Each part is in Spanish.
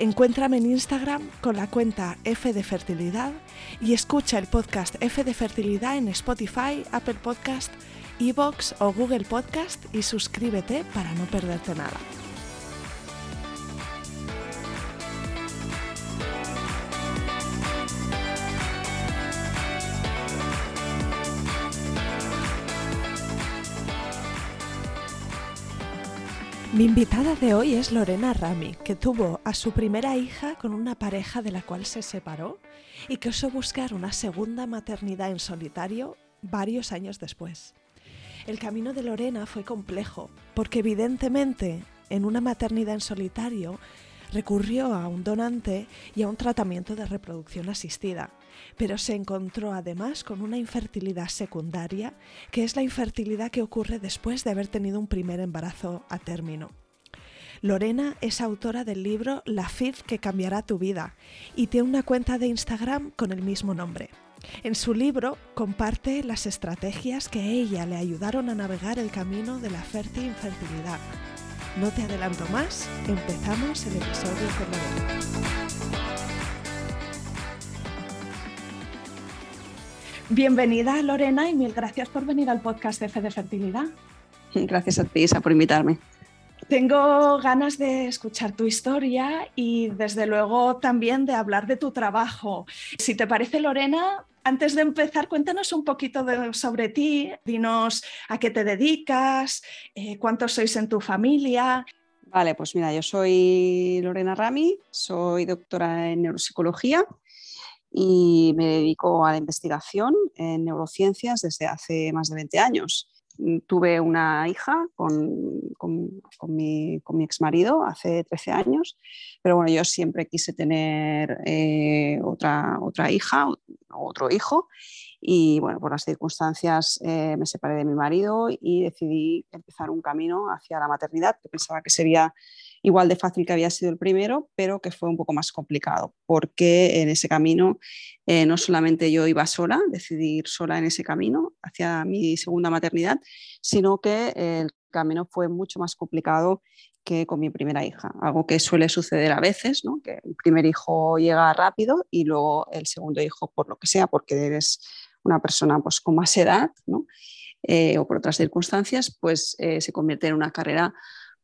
Encuéntrame en Instagram con la cuenta F de Fertilidad y escucha el podcast F de Fertilidad en Spotify, Apple Podcast, Evox o Google Podcast y suscríbete para no perderte nada. Mi invitada de hoy es Lorena Rami, que tuvo a su primera hija con una pareja de la cual se separó y que osó buscar una segunda maternidad en solitario varios años después. El camino de Lorena fue complejo, porque evidentemente en una maternidad en solitario recurrió a un donante y a un tratamiento de reproducción asistida, pero se encontró además con una infertilidad secundaria, que es la infertilidad que ocurre después de haber tenido un primer embarazo a término. Lorena es autora del libro La FIV que cambiará tu vida y tiene una cuenta de Instagram con el mismo nombre. En su libro comparte las estrategias que ella le ayudaron a navegar el camino de la fértil infertilidad. No te adelanto más, empezamos el episodio con Lorena. Bienvenida Lorena y mil gracias por venir al podcast de Fe de Fertilidad. Gracias a ti, Isa, por invitarme. Tengo ganas de escuchar tu historia y desde luego también de hablar de tu trabajo. Si te parece, Lorena, antes de empezar, cuéntanos un poquito sobre ti, dinos a qué te dedicas, eh, cuántos sois en tu familia. Vale, pues mira, yo soy Lorena Rami, soy doctora en neuropsicología y me dedico a la investigación en neurociencias desde hace más de 20 años. Mm, tuve una hija con, con, mi, con mi, ex marido hace 13 años, pero bueno, yo siempre quise tener eh, otra, otra hija, otro hijo, y bueno, por las circunstancias eh, me separé de mi marido y decidí empezar un camino hacia la maternidad que pensaba que sería igual de fácil que había sido el primero, pero que fue un poco más complicado, porque en ese camino eh, no solamente yo iba sola, decidí ir sola en ese camino hacia mi segunda maternidad, sino que el camino fue mucho más complicado que con mi primera hija, algo que suele suceder a veces, que el primer hijo llega rápido y luego el segundo hijo, por lo que sea, porque eres una persona pues, con más edad. Eh, o por otras circunstancias, pues eh, se convierte en una carrera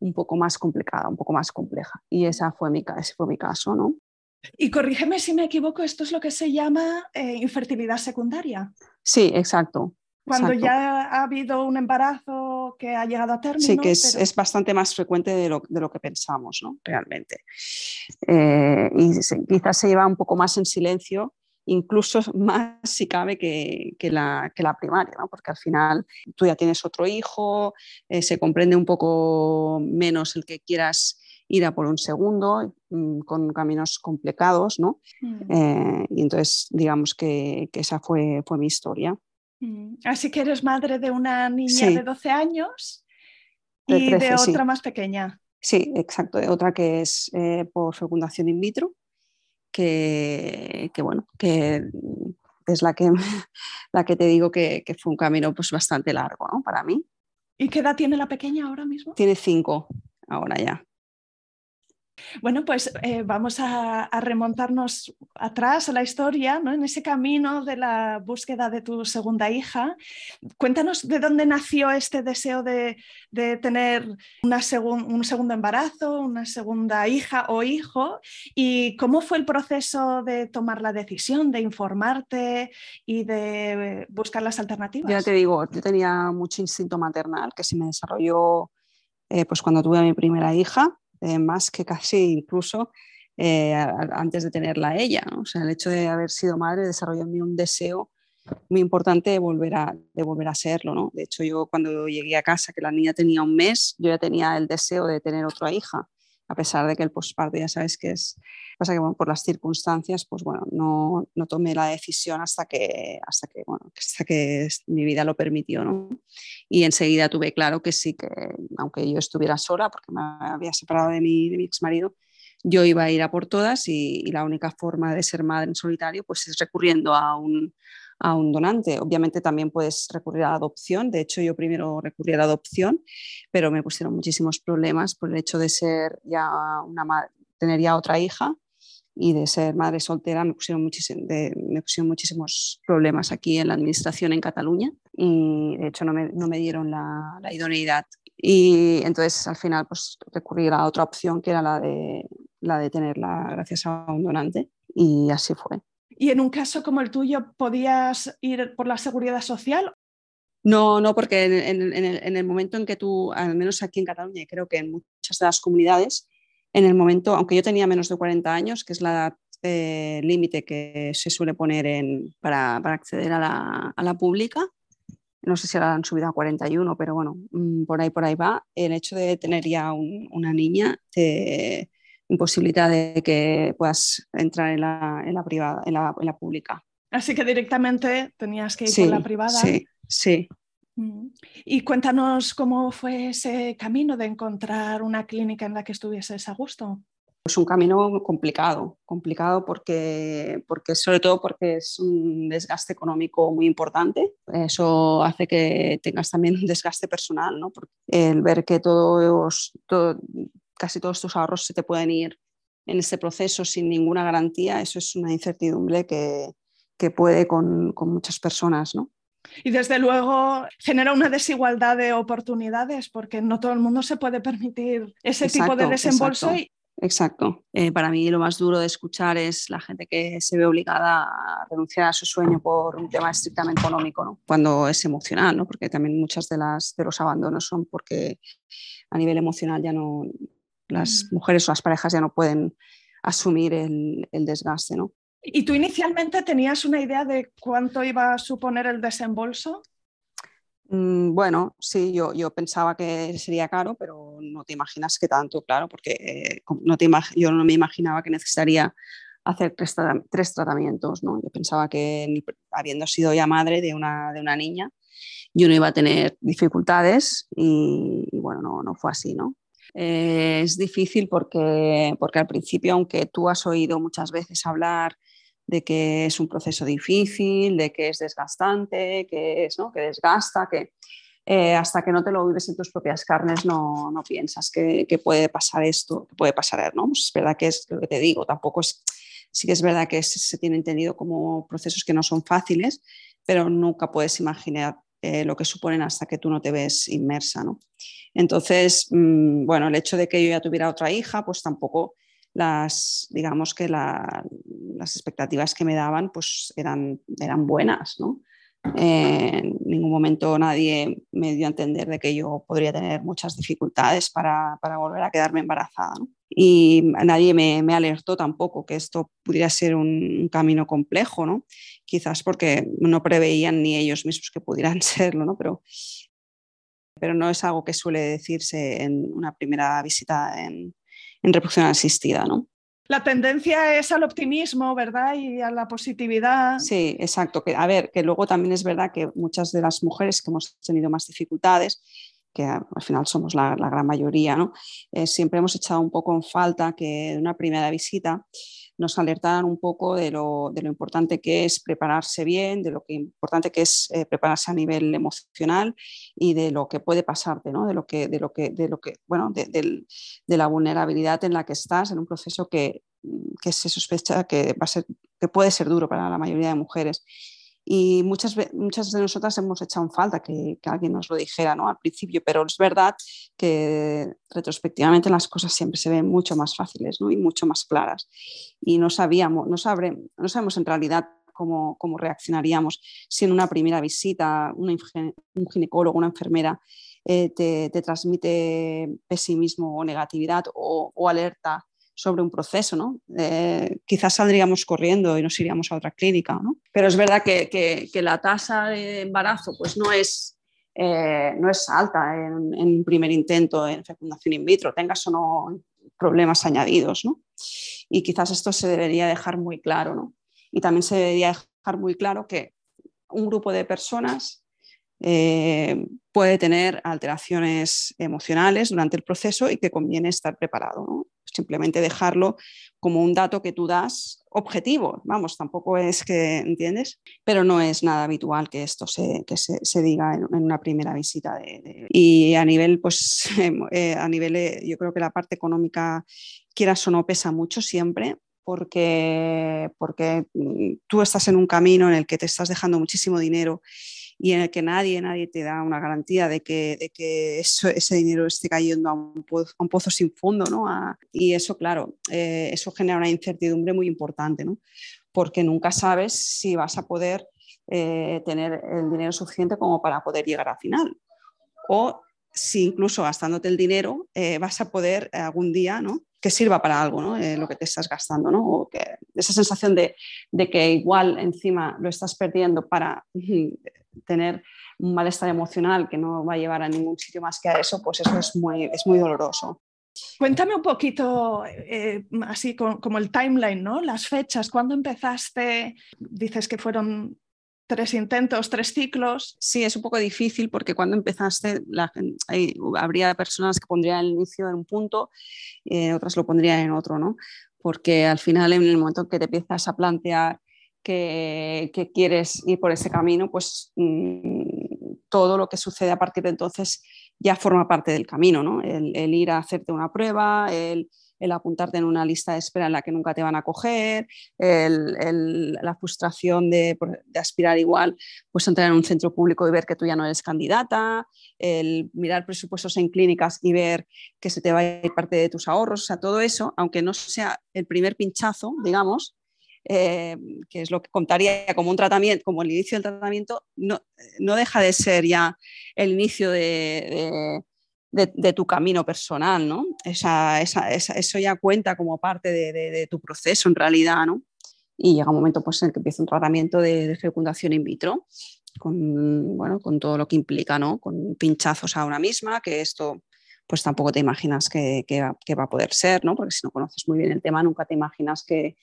un poco más complicada, un poco más compleja. Y esa fue mi, ese fue mi caso, ¿no? Y corrígeme si me equivoco, esto es lo que se llama eh, infertilidad secundaria. Sí, exacto. Cuando ya ha habido un embarazo que ha llegado a término. Sí, que es, es bastante más frecuente de lo, de lo que pensamos, ¿no? Realmente. Eh, y quizás se lleva un poco más en silencio incluso más si cabe que, la, primaria, porque al final tú ya tienes otro hijo, eh, se comprende un poco menos el que quieras ir a por un segundo, mm, con caminos complicados, ¿no? Mm. Eh, y entonces, digamos que, esa fue, fue mi historia. Mm. Así que eres madre de una niña de 12 años y de, otra más pequeña. Sí, exacto, de otra que es eh, por fecundación in vitro que, bueno, que es la que, la que te digo que, fue un camino pues, bastante largo ¿no? para mí. ¿Y qué edad tiene la pequeña ahora mismo? Tiene cinco ahora ya. Bueno, pues eh, vamos a, remontarnos atrás a la historia, ¿no? en ese camino de la búsqueda de tu segunda hija. Cuéntanos de dónde nació este deseo de, tener una un segundo embarazo, una segunda hija o hijo y cómo fue el proceso de tomar la decisión, de informarte y de buscar las alternativas. Ya te digo, yo tenía mucho instinto maternal que se me desarrolló eh, pues cuando tuve a mi primera hija eh, más que casi incluso eh, antes de tenerla ella. O sea, el hecho de haber sido madre desarrolló en mí un deseo muy importante de volver a, de volver a serlo. ¿no? De hecho, yo cuando llegué a casa, que la niña tenía un mes, yo ya tenía el deseo de tener otra hija a pesar de que el posparto ya sabes que es, pasa que por las circunstancias, pues bueno, no, no, tomé la decisión hasta que, hasta que, bueno, hasta que mi vida lo permitió, ¿no? Y enseguida tuve claro que sí, que aunque yo estuviera sola, porque me había separado de mi, de mi ex marido, yo iba a ir a por todas y, la única forma de ser madre en solitario pues es recurriendo a un, a un donante. Obviamente también puedes recurrir a la adopción. De hecho, yo primero recurrí a la adopción, pero me pusieron muchísimos problemas por el hecho de ser ya una tener ya otra hija y de ser madre soltera me pusieron, me pusieron muchísimos problemas aquí en la administración en Cataluña y de hecho no me, no me dieron la, la, idoneidad. Y entonces al final pues recurrí a la otra opción que era la de, la de tenerla gracias a un donante y así fue. ¿Y en un caso como el tuyo podías ir por la seguridad social? No, no, porque en, el, momento en que tú, al menos aquí en Cataluña y creo que en muchas de las comunidades, en el momento, aunque yo tenía menos de 40 años, que es la edad eh, límite que se suele poner en, para, acceder a la, a la, pública, no sé si ahora han subido a 41, pero bueno, mm, por ahí por ahí va, el hecho de tener ya una niña te, imposibilidad de que puedas entrar en la, en la privada, en la, en la, pública. Así que directamente tenías que ir por la privada. Sí, sí. Mm. Y cuéntanos cómo fue ese camino de encontrar una clínica en la que estuvieses a gusto. Es un camino complicado, complicado porque, porque sobre todo porque es un desgaste económico muy importante. Eso hace que tengas también un desgaste personal, ¿no? Porque el ver que todos, todo, casi todos tus ahorros se te pueden ir en este proceso sin ninguna garantía, eso es una incertidumbre que, que puede con, con, muchas personas, ¿no? Y desde luego genera una desigualdad de oportunidades porque no todo el mundo se puede permitir ese tipo de desembolso. Exacto. Exacto. Eh, para mí lo más duro de escuchar es la gente que se ve obligada a renunciar a su sueño por un tema estrictamente económico, ¿no? cuando es emocional, ¿no? porque también muchas de, las, de los abandonos son porque a nivel emocional ya no, las mm. mujeres o las parejas ya no pueden asumir el, desgaste. ¿no? ¿Y tú inicialmente tenías una idea de cuánto iba a suponer el desembolso? Mm, bueno, sí, yo, yo, pensaba que sería caro, pero no te imaginas que tanto, claro, porque eh, no te yo no me imaginaba que necesitaría hacer tres, tratamientos, ¿no? Yo pensaba que habiendo sido ya madre de una, de una niña, yo no iba a tener dificultades y, y bueno, no, no, fue así, ¿no? Eh, es difícil porque, porque al principio, aunque tú has oído muchas veces hablar de que es un proceso difícil, de que es desgastante, que, es, ¿no? que desgasta, que eh, hasta que no te lo vives en tus propias carnes no, no piensas que, que, puede pasar esto, que puede pasar, ¿no? Pues es verdad que es lo que te digo, tampoco es, sí que es verdad que se, tiene entendido como procesos que no son fáciles, pero nunca puedes imaginar eh, lo que suponen hasta que tú no te ves inmersa, ¿no? Entonces, mm, bueno, el hecho de que yo ya tuviera otra hija, pues tampoco las, digamos que las expectativas que me daban, pues eran, eran buenas, ¿no? En ningún momento nadie me dio a entender de que yo podría tener muchas dificultades para, para volver a quedarme embarazada. Y nadie me, me, alertó tampoco que esto pudiera ser un, camino complejo, ¿no? quizás porque no preveían ni ellos mismos que pudieran serlo, ¿no? pero pero no es algo que suele decirse en una primera visita en, reproducción asistida, ¿no? La tendencia es al optimismo, ¿verdad? Y a la positividad. Sí, exacto. Que, a ver, que luego también es verdad que muchas de las mujeres que hemos tenido más dificultades, que al final somos la, gran mayoría, ¿no? Eh, siempre hemos echado un poco en falta que en una primera visita nos alertaran un poco de lo, importante que es prepararse bien, de lo que importante que es eh, prepararse a nivel emocional y de lo que puede pasarte, ¿no? de lo que, de lo que, de lo que, bueno, de, la vulnerabilidad en la que estás en un proceso que, que se sospecha que va a ser, que puede ser duro para la mayoría de mujeres. Y muchas, muchas de nosotras hemos echado en falta que, alguien nos lo dijera ¿no? al principio, pero es verdad que retrospectivamente las cosas siempre se ven mucho más fáciles ¿no? y mucho más claras. Y no sabíamos, no, sabre, no sabemos en realidad cómo, cómo, reaccionaríamos si en una primera visita un ginecólogo, una enfermera eh, te, te, transmite pesimismo o negatividad o, o alerta sobre un proceso, ¿no? Eh, quizás saldríamos corriendo y nos iríamos a otra clínica, ¿no? Pero es verdad que, que, la tasa de embarazo pues no es, eh, no es alta en, en, primer intento en fecundación in vitro, tengas o no problemas añadidos, ¿no? Y quizás esto se debería dejar muy claro, ¿no? Y también se debería dejar muy claro que un grupo de personas eh, puede tener alteraciones emocionales durante el proceso y que conviene estar preparado. ¿no? Simplemente dejarlo como un dato que tú das objetivo, vamos, tampoco es que, ¿entiendes? Pero no es nada habitual que esto se, que se, diga en, una primera visita. Y a nivel, pues, eh, a nivel, eh, yo creo que la parte económica, quieras o no, pesa mucho siempre, porque, porque mm, tú estás en un camino en el que te estás dejando muchísimo dinero y en el que nadie, nadie te da una garantía de que, de que eso, ese dinero esté cayendo a un pozo, sin fondo, ¿no? y eso, claro, eh, eso genera una incertidumbre muy importante, ¿no? Porque nunca sabes si vas a poder eh, tener el dinero suficiente como para poder llegar al final. O si incluso gastándote el dinero eh, vas a poder algún día, ¿no? que sirva para algo, ¿no? lo que te estás gastando, ¿no? O que esa sensación de, de, que igual encima lo estás perdiendo para tener un malestar emocional que no va a llevar a ningún sitio más que a eso, pues eso es muy, es muy doloroso. Cuéntame un poquito, eh, así como el timeline, ¿no? Las fechas, ¿cuándo empezaste? Dices que fueron tres intentos, tres ciclos. Sí, es un poco difícil porque cuando empezaste la, habría personas que pondrían el inicio en un punto, eh, otras lo pondrían en otro, ¿no? Porque al final en el momento en que te empiezas a plantear que, quieres ir por ese camino, pues mm, todo lo que sucede a partir de entonces ya forma parte del camino, ¿no? el, ir a hacerte una prueba, el, apuntarte en una lista de espera en la que nunca te van a coger, la frustración de, aspirar igual, pues entrar en un centro público y ver que tú ya no eres candidata, el mirar presupuestos en clínicas y ver que se te va a ir parte de tus ahorros, o sea, todo eso, aunque no sea el primer pinchazo, digamos, eh, que es lo que contaría como un tratamiento, como el inicio del tratamiento, no, no deja de ser ya el inicio de, de, tu camino personal, ¿no? Esa, esa, eso ya cuenta como parte de, tu proceso en realidad, ¿no? Y llega un momento pues, en el que empieza un tratamiento de, fecundación in vitro, con, bueno, con todo lo que implica, ¿no? Con pinchazos a una misma, que esto pues tampoco te imaginas que, que, que, va, a poder ser, ¿no? Porque si no conoces muy bien el tema, nunca te imaginas que,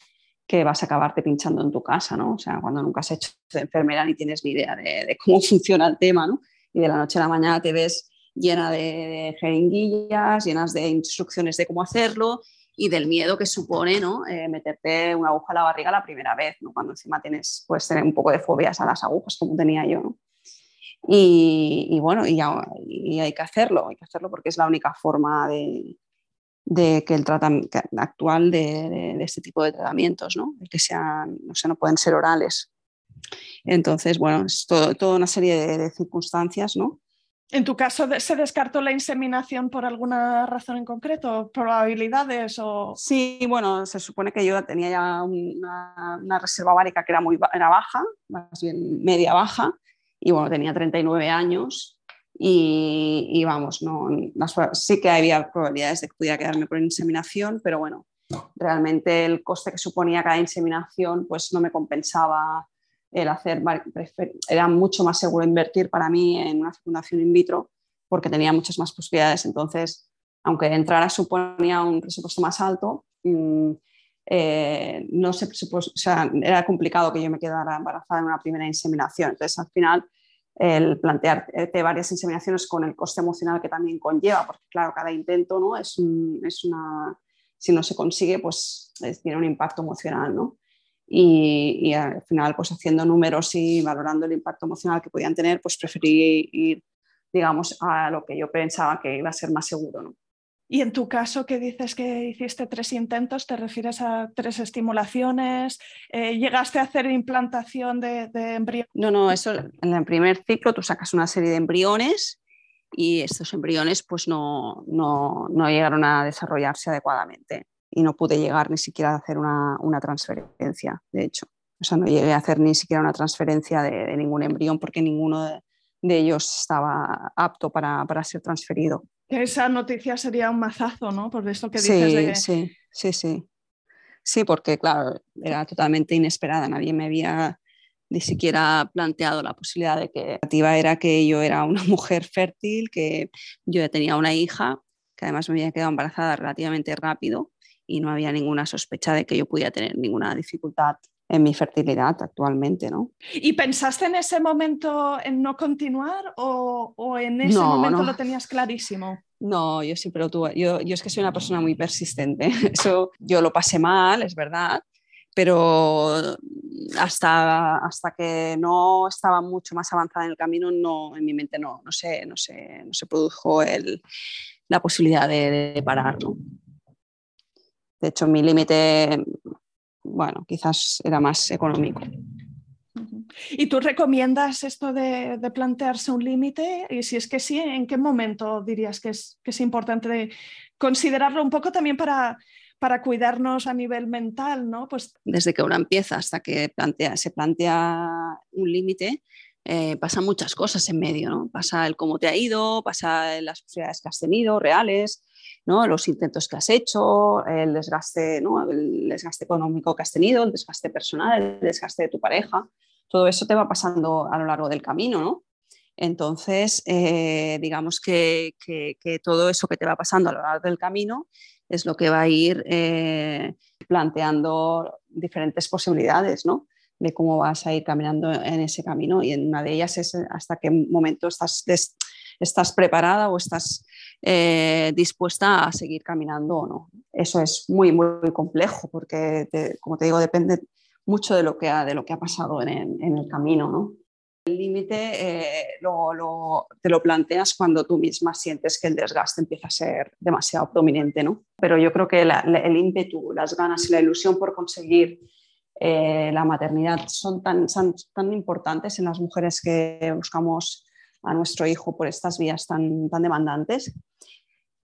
que vas a acabarte pinchando en tu casa, ¿no? O sea, cuando nunca has hecho de enfermera ni tienes ni idea de, cómo funciona el tema, ¿no? Y de la noche a la mañana te ves llena de, jeringuillas, llenas de instrucciones de cómo hacerlo y del miedo que supone, ¿no? Eh, meterte una aguja a la barriga la primera vez, ¿no? Cuando encima tienes, puedes tener un poco de fobias a las agujas, como tenía yo, ¿no? Y, bueno, y, y hay que hacerlo, hay que hacerlo porque es la única forma de, de que el tratamiento actual de, este tipo de tratamientos, ¿no? que sean, o sea, no pueden ser orales. Entonces, bueno, es toda una serie de, circunstancias, ¿no? ¿En tu caso se descartó la inseminación por alguna razón en concreto? ¿Probabilidades o...? Sí, bueno, se supone que yo tenía ya una, reserva ovárica que era muy era baja, más bien media baja, y bueno, tenía 39 años y, vamos, no, sí que había probabilidades de que pudiera quedarme por inseminación, pero bueno, realmente el coste que suponía cada inseminación pues no me compensaba el hacer, era mucho más seguro invertir para mí en una fecundación in vitro porque tenía muchas más posibilidades. Entonces, aunque entrara suponía un presupuesto más alto, mm, eh, no se o sea, era complicado que yo me quedara embarazada en una primera inseminación. Entonces, al final, el plantearte varias inseminaciones con el coste emocional que también conlleva, porque claro, cada intento ¿no? es, es una, si no se consigue, pues tiene un impacto emocional, ¿no? Y, al final, pues haciendo números y valorando el impacto emocional que podían tener, pues preferí ir, digamos, a lo que yo pensaba que iba a ser más seguro. Y en tu caso, que dices que hiciste tres intentos, ¿te refieres a tres estimulaciones? Eh, ¿Llegaste a hacer implantación de, de embriones? No, no, eso en el primer ciclo tú sacas una serie de embriones y estos embriones pues no, no, no llegaron a desarrollarse adecuadamente y no pude llegar ni siquiera a hacer una, una transferencia, de hecho. O sea, no llegué a hacer ni siquiera una transferencia de, de ningún embrión porque ninguno de, de ellos estaba apto para, para, ser transferido. Esa noticia sería un mazazo, ¿no? Por eso que dices sí, Sí, sí, sí. Sí, porque claro, era totalmente inesperada. Nadie me había ni siquiera planteado la posibilidad de que la era que yo era una mujer fértil, que yo ya tenía una hija, que además me había quedado embarazada relativamente rápido y no había ninguna sospecha de que yo pudiera tener ninguna dificultad en mi fertilidad actualmente, ¿no? ¿Y pensaste en ese momento en no continuar o, o en ese momento lo tenías clarísimo? No, yo siempre lo tuve. Yo, yo es que soy una persona muy persistente. Eso yo lo pasé mal, es verdad, pero hasta, hasta que no estaba mucho más avanzada en el camino, no, en mi mente no, no, se, no, se, no se produjo el, la posibilidad de, de parar. ¿no? De hecho, mi límite, bueno, quizás era más económico. ¿Y tú recomiendas esto de, de plantearse un límite? Y si es que sí, ¿en qué momento dirías que es, que es importante considerarlo un poco también para, para cuidarnos a nivel mental, ¿no? Pues... Desde que uno empieza hasta que plantea, se plantea un límite, eh, pasan muchas cosas en medio, ¿no? Pasa el cómo te ha ido, pasa las posibilidades que has tenido reales, ¿no? los intentos que has hecho, el desgaste, ¿no? el desgaste económico que has tenido, el desgaste personal, el desgaste de tu pareja. Todo eso te va pasando a lo largo del camino, ¿no? Entonces, eh, digamos que, que, todo eso que te va pasando a lo largo del camino es lo que va a ir eh, planteando diferentes posibilidades, ¿no? De cómo vas a ir caminando en ese camino y en una de ellas es hasta qué momento estás, estás preparada o estás eh, dispuesta a seguir caminando o no. Eso es muy, muy complejo porque, como te digo, depende mucho de lo que ha, de lo que ha pasado en en el camino. ¿no? El límite eh, lo, lo, te lo planteas cuando tú misma sientes que el desgaste empieza a ser demasiado prominente, ¿no? Pero yo creo que la, el ímpetu, las ganas y la ilusión por conseguir eh, la maternidad son tan, tan, tan, importantes en las mujeres que buscamos a nuestro hijo por estas vías tan, tan demandantes,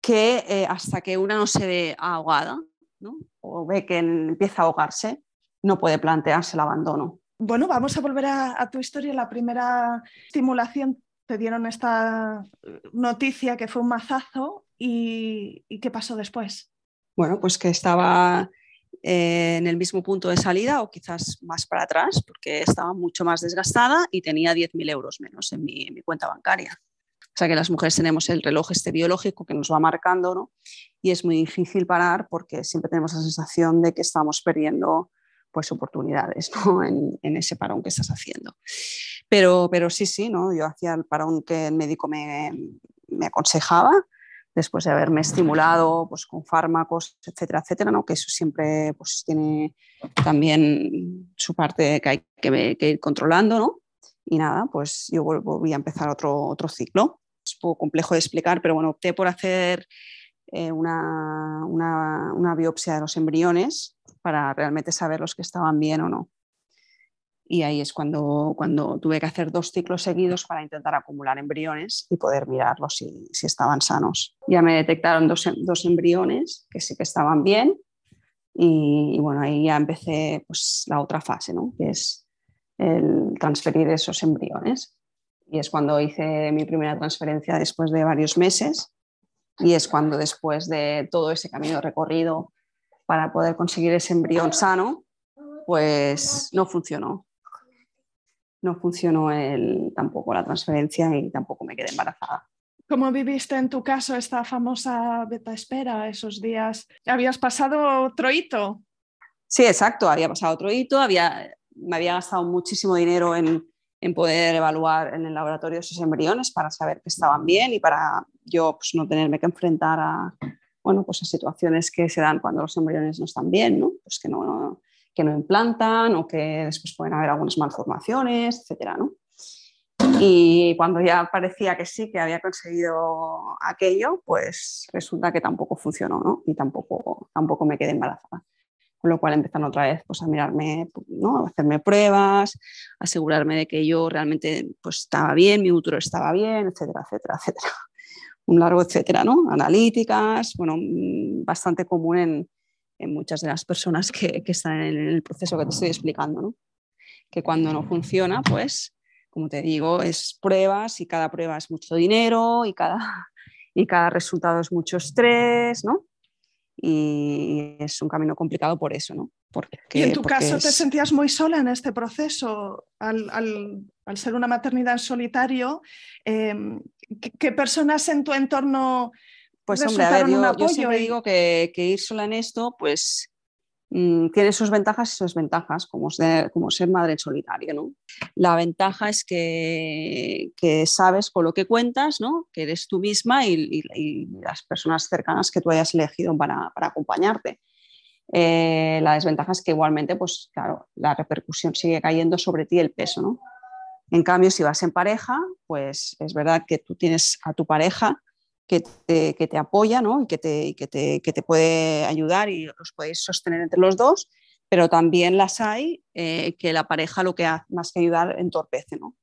que eh, hasta que una no se ve ahogada ¿no? o ve que empieza a ahogarse, no puede plantearse el abandono. Bueno, vamos a volver a, a tu historia. La primera estimulación te dieron esta noticia que fue un mazazo y, y ¿qué pasó después? Bueno, pues que estaba eh, en el mismo punto de salida o quizás más para atrás porque estaba mucho más desgastada y tenía 10.000 euros menos en mi, en mi, cuenta bancaria. O sea que las mujeres tenemos el reloj este biológico que nos va marcando ¿no? y es muy difícil parar porque siempre tenemos la sensación de que estamos perdiendo pues, oportunidades ¿no? en, en, ese parón que estás haciendo. Pero, pero sí, sí, ¿no? yo hacía el parón que el médico me, me aconsejaba después de haberme estimulado pues, con fármacos, etcétera, etcétera, ¿no? que eso siempre pues, tiene también su parte que hay que, ir controlando. ¿no? Y nada, pues yo volví a empezar otro, otro ciclo. Es un poco complejo de explicar, pero bueno, opté por hacer eh, una, una biopsia de los embriones para realmente saber los que estaban bien o no y ahí es cuando, cuando tuve que hacer dos ciclos seguidos para intentar acumular embriones y poder mirarlos si, si estaban sanos. Ya me detectaron dos, dos, embriones que sí que estaban bien y, y, bueno, ahí ya empecé pues, la otra fase, ¿no? que es el transferir esos embriones. Y es cuando hice mi primera transferencia después de varios meses y es cuando después de todo ese camino recorrido para poder conseguir ese embrión sano, pues no funcionó no funcionó el, tampoco la transferencia y tampoco me quedé embarazada. ¿Cómo viviste en tu caso esta famosa beta espera esos días? ¿Habías pasado otro hito? Sí, exacto, había pasado otro hito, había, me había gastado muchísimo dinero en, en poder evaluar en el laboratorio esos embriones para saber que estaban bien y para yo pues, no tenerme que enfrentar a, bueno, pues a situaciones que se dan cuando los embriones no están bien, ¿no? Pues que no, que no implantan o que después pueden haber algunas malformaciones, etcétera, ¿no? Y cuando ya parecía que sí, que había conseguido aquello, pues resulta que tampoco funcionó, ¿no? Y tampoco, tampoco me quedé embarazada con lo cual empezaron otra vez pues, a mirarme, ¿no? a hacerme pruebas, asegurarme de que yo realmente pues, estaba bien, mi útero estaba bien, etcétera, etcétera, etcétera. Un largo etcétera, ¿no? Analíticas, bueno, mm, bastante común en, en muchas de las personas que, que, están en el proceso que te estoy explicando, ¿no? Que cuando no funciona, pues, como te digo, es pruebas y cada prueba es mucho dinero y cada, y cada resultado es mucho estrés, ¿no? y es un camino complicado por eso, ¿no? Porque, ¿Y en tu caso te sentías muy sola en este proceso al, al, al ser una maternidad en solitario? Eh, ¿qué, personas en tu entorno pues hombre, a ver, yo, yo siempre digo que, que, ir sola en esto, pues Mm, tiene sus ventajas y sus desventajas, como ser, como ser madre solitaria. ¿no? La ventaja es que, que, sabes con lo que cuentas, ¿no? que eres tú misma y, y, las personas cercanas que tú hayas elegido para, para acompañarte. Eh, la desventaja es que igualmente, pues claro, la repercusión sigue cayendo sobre ti el peso. ¿no? En cambio, si vas en pareja, pues es verdad que tú tienes a tu pareja que te, que te apoya ¿no? y, que te, que te, que te, puede ayudar y os podéis sostener entre los dos, pero también las hay eh, que la pareja lo que hace más que ayudar entorpece, ¿no?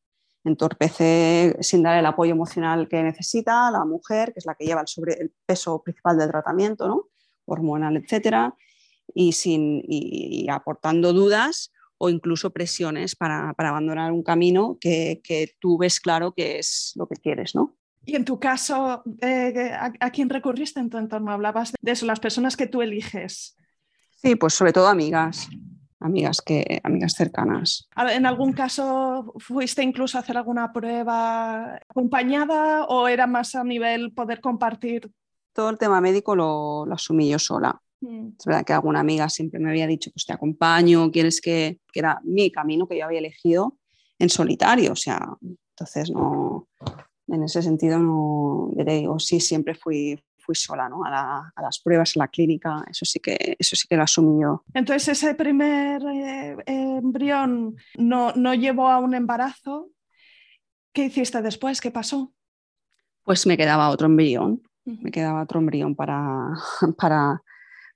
entorpece sin dar el apoyo emocional que necesita la mujer, que es la que lleva el, sobre, el peso principal del tratamiento, ¿no? hormonal, etcétera, y, sin, y aportando dudas o incluso presiones para, para abandonar un camino que, que, tú ves claro que es lo que quieres, ¿no? Y en tu caso, eh, ¿a, quién recurriste en tu entorno? Hablabas de eso, las personas que tú eliges. Sí, pues sobre todo amigas, amigas, que, amigas cercanas. ¿En algún caso fuiste incluso a hacer alguna prueba acompañada o era más a nivel poder compartir? Todo el tema médico lo, lo asumí yo sola. Mm. Es verdad que alguna amiga siempre me había dicho, pues te acompaño, quieres que, que era mi camino que yo había elegido en solitario, o sea, entonces no, en ese sentido, no, te digo, sí, siempre fui, fui sola ¿no? a, las pruebas, a la clínica, eso sí que, eso sí que lo asumí yo. Entonces, ese primer eh, embrión no, no llevó a un embarazo. ¿Qué hiciste después? ¿Qué pasó? Pues me quedaba otro embrión, me quedaba otro embrión para, para,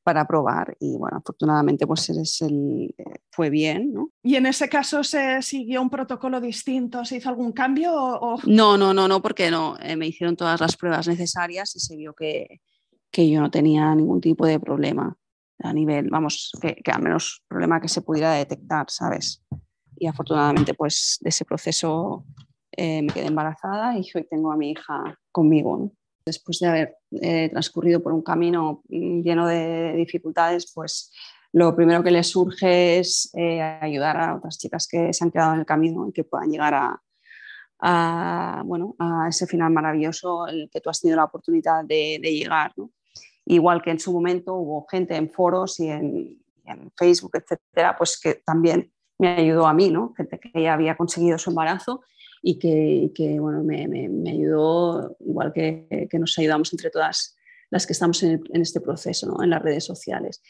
para probar y bueno, afortunadamente pues el, eh, fue bien. ¿no? ¿Y en ese caso se siguió un protocolo distinto? ¿Se hizo algún cambio? O... No, no, no, no, porque no, eh, me hicieron todas las pruebas necesarias y se vio que, que, yo no tenía ningún tipo de problema a nivel, vamos, que, que al menos problema que se pudiera detectar, ¿sabes? Y afortunadamente pues de ese proceso eh, me quedé embarazada y hoy tengo a mi hija conmigo. ¿no? Después de haber eh, transcurrido por un camino mm, lleno de dificultades, pues lo primero que les surge es eh, ayudar a otras chicas que se han quedado en el camino y que puedan llegar a, bueno, a ese final maravilloso el que tú has tenido la oportunidad de, llegar. Igual que en su momento hubo gente en foros y en, en, Facebook, etcétera, pues que también me ayudó a mí, ¿no? gente que ya había conseguido su embarazo y que, que bueno, me, me, me, ayudó, igual que, que, nos ayudamos entre todas las que estamos en, en este proceso, ¿no? en las redes sociales.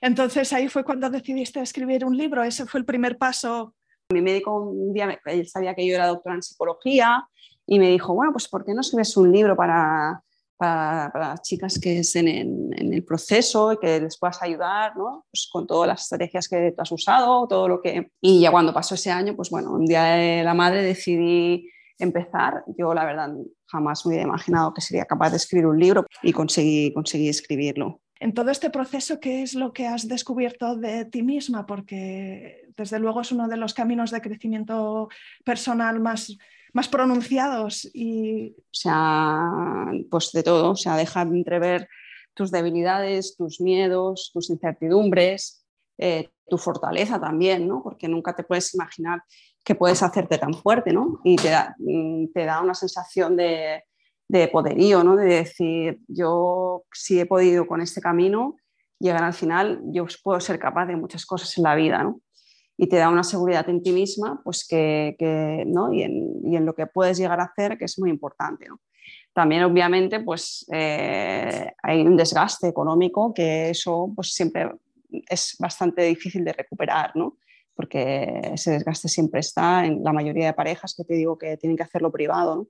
Entonces ahí fue cuando decidiste escribir un libro, ese fue el primer paso. Mi médico un día, él sabía que yo era doctora en psicología y me dijo, bueno, pues ¿por qué no escribes un libro para, para, para las chicas que estén en, en, el proceso y que les puedas ayudar, ¿no? Pues con todas las estrategias que has usado, todo lo que... Y ya cuando pasó ese año, pues bueno, un día de la madre decidí empezar. Yo la verdad jamás me hubiera imaginado que sería capaz de escribir un libro y conseguí, conseguí escribirlo. En todo este proceso, ¿qué es lo que has descubierto de ti misma? Porque desde luego es uno de los caminos de crecimiento personal más más pronunciados y... O sea, pues de todo, o sea, dejar entrever tus debilidades, tus miedos, tus incertidumbres, eh, tu fortaleza también, ¿no? Porque nunca te puedes imaginar que puedes hacerte tan fuerte, ¿no? Y te da, mm, te da una sensación de, de poderío, ¿no? De decir, yo si he podido con este camino llegar al final, yo puedo ser capaz de muchas cosas en la vida, ¿no? Y te da una seguridad en ti misma, pues que, ¿no? y, en, lo que puedes llegar a hacer, que es muy importante. También, obviamente, pues eh, hay un desgaste económico que eso pues, siempre es bastante difícil de recuperar, ¿no? porque ese desgaste siempre está en la mayoría de parejas que te digo que tienen que hacerlo privado.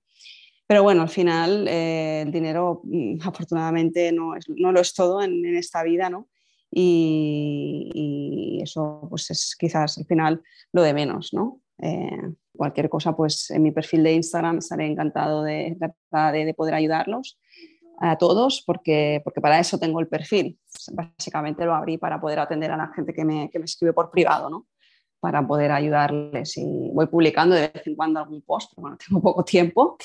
Pero bueno, al final eh, el dinero mm, afortunadamente no, no, lo es todo en, esta vida, ¿no? Y, eso pues es quizás al final lo de menos, ¿no? Eh, cualquier cosa, pues en mi perfil de Instagram estaré encantado de, de, poder ayudarlos a todos porque, porque para eso tengo el perfil. Básicamente lo abrí para poder atender a la gente que me, que me escribe por privado, ¿no? para poder ayudarles. Y voy publicando de vez en cuando algún post, pero bueno, tengo poco tiempo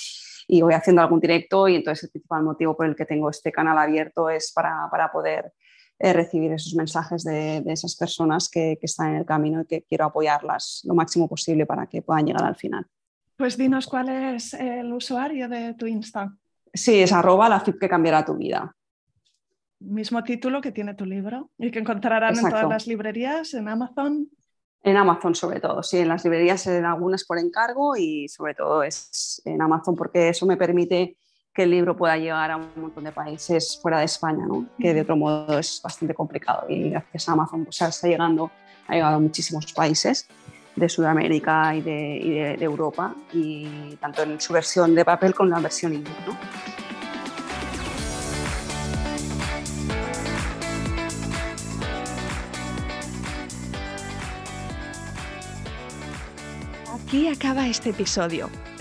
y voy haciendo algún directo y entonces el principal motivo por el que tengo este canal abierto es para, para poder eh, recibir esos mensajes de, de esas personas que, que, están en el camino y que quiero apoyarlas lo máximo posible para que puedan llegar al final. Pues dinos cuál es el usuario de tu Insta. Sí, es arroba la FIP que cambiará tu vida. Mismo título que tiene tu libro y que encontrarán en todas las librerías, en Amazon. En Amazon sobre todo, sí, en las librerías en algunas por encargo y sobre todo es en Amazon porque eso me permite que el libro pueda llegar a un montón de países fuera de España, ¿no? que de otro modo es bastante complicado y gracias a Amazon pues, está llegando, ha llegado a muchísimos países de Sudamérica y de, y de, de Europa y tanto en su versión de papel como en la versión ebook. ¿no? Aquí acaba este episodio.